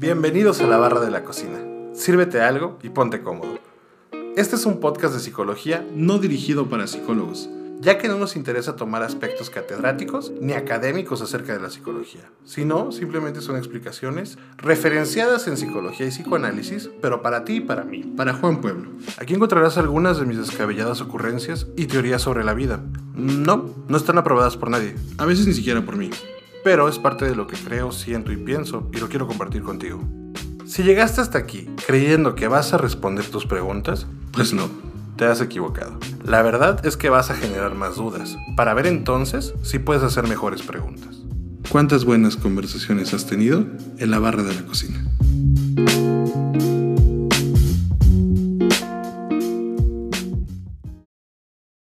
Bienvenidos a la barra de la cocina. Sírvete algo y ponte cómodo. Este es un podcast de psicología no dirigido para psicólogos, ya que no nos interesa tomar aspectos catedráticos ni académicos acerca de la psicología, sino simplemente son explicaciones referenciadas en psicología y psicoanálisis, pero para ti y para mí. para Juan Pueblo. Aquí encontrarás algunas de mis descabelladas ocurrencias y teorías sobre la vida. No, no están aprobadas por nadie, A veces ni siquiera por mí. Pero es parte de lo que creo, siento y pienso y lo quiero compartir contigo. Si llegaste hasta aquí creyendo que vas a responder tus preguntas, Pues no. te has equivocado. La verdad es que vas a generar más dudas, para ver entonces si puedes hacer mejores preguntas. ¿Cuántas buenas conversaciones has tenido en la barra de la cocina?